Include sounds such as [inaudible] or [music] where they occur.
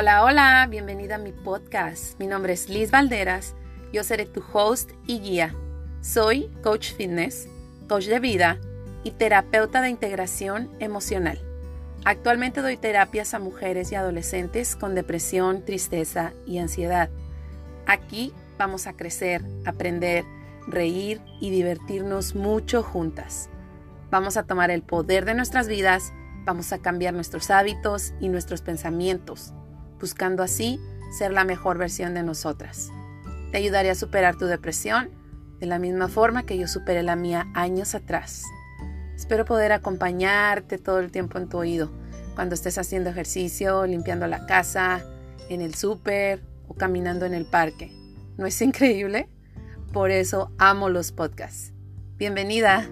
Hola, hola, bienvenida a mi podcast. Mi nombre es Liz Valderas. Yo seré tu host y guía. Soy coach fitness, coach de vida y terapeuta de integración emocional. Actualmente doy terapias a mujeres y adolescentes con depresión, tristeza y ansiedad. Aquí vamos a crecer, aprender, reír y divertirnos mucho juntas. Vamos a tomar el poder de nuestras vidas, vamos a cambiar nuestros hábitos y nuestros pensamientos, buscando así ser la mejor versión de nosotras. Te ayudaré a superar tu depresión de la misma forma que yo superé la mía años atrás. Espero poder acompañarte todo el tiempo en tu oído, cuando estés haciendo ejercicio, limpiando la casa, en el súper o caminando en el parque. ¿No es [laughs] increíble? Por eso amo los podcasts. Bienvenida.